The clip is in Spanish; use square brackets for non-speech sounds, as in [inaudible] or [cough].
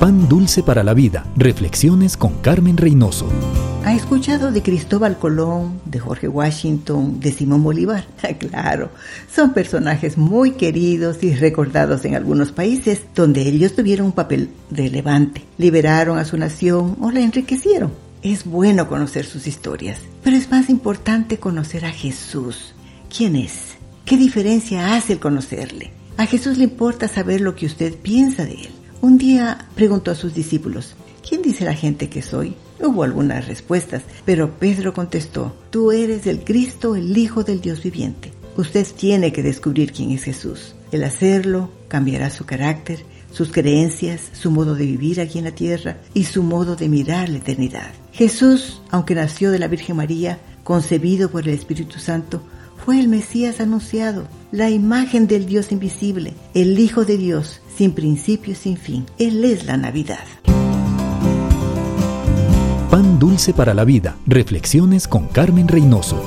Pan dulce para la vida. Reflexiones con Carmen Reynoso. ¿Ha escuchado de Cristóbal Colón, de Jorge Washington, de Simón Bolívar? [laughs] claro, son personajes muy queridos y recordados en algunos países donde ellos tuvieron un papel relevante, liberaron a su nación o la enriquecieron. Es bueno conocer sus historias, pero es más importante conocer a Jesús. ¿Quién es? ¿Qué diferencia hace el conocerle? A Jesús le importa saber lo que usted piensa de él. Un día preguntó a sus discípulos, ¿quién dice la gente que soy? Hubo algunas respuestas, pero Pedro contestó, tú eres el Cristo, el Hijo del Dios viviente. Usted tiene que descubrir quién es Jesús. El hacerlo cambiará su carácter, sus creencias, su modo de vivir aquí en la tierra y su modo de mirar la eternidad. Jesús, aunque nació de la Virgen María, concebido por el Espíritu Santo, fue el Mesías anunciado, la imagen del Dios invisible, el Hijo de Dios, sin principio y sin fin. Él es la Navidad. Pan dulce para la vida. Reflexiones con Carmen Reynoso.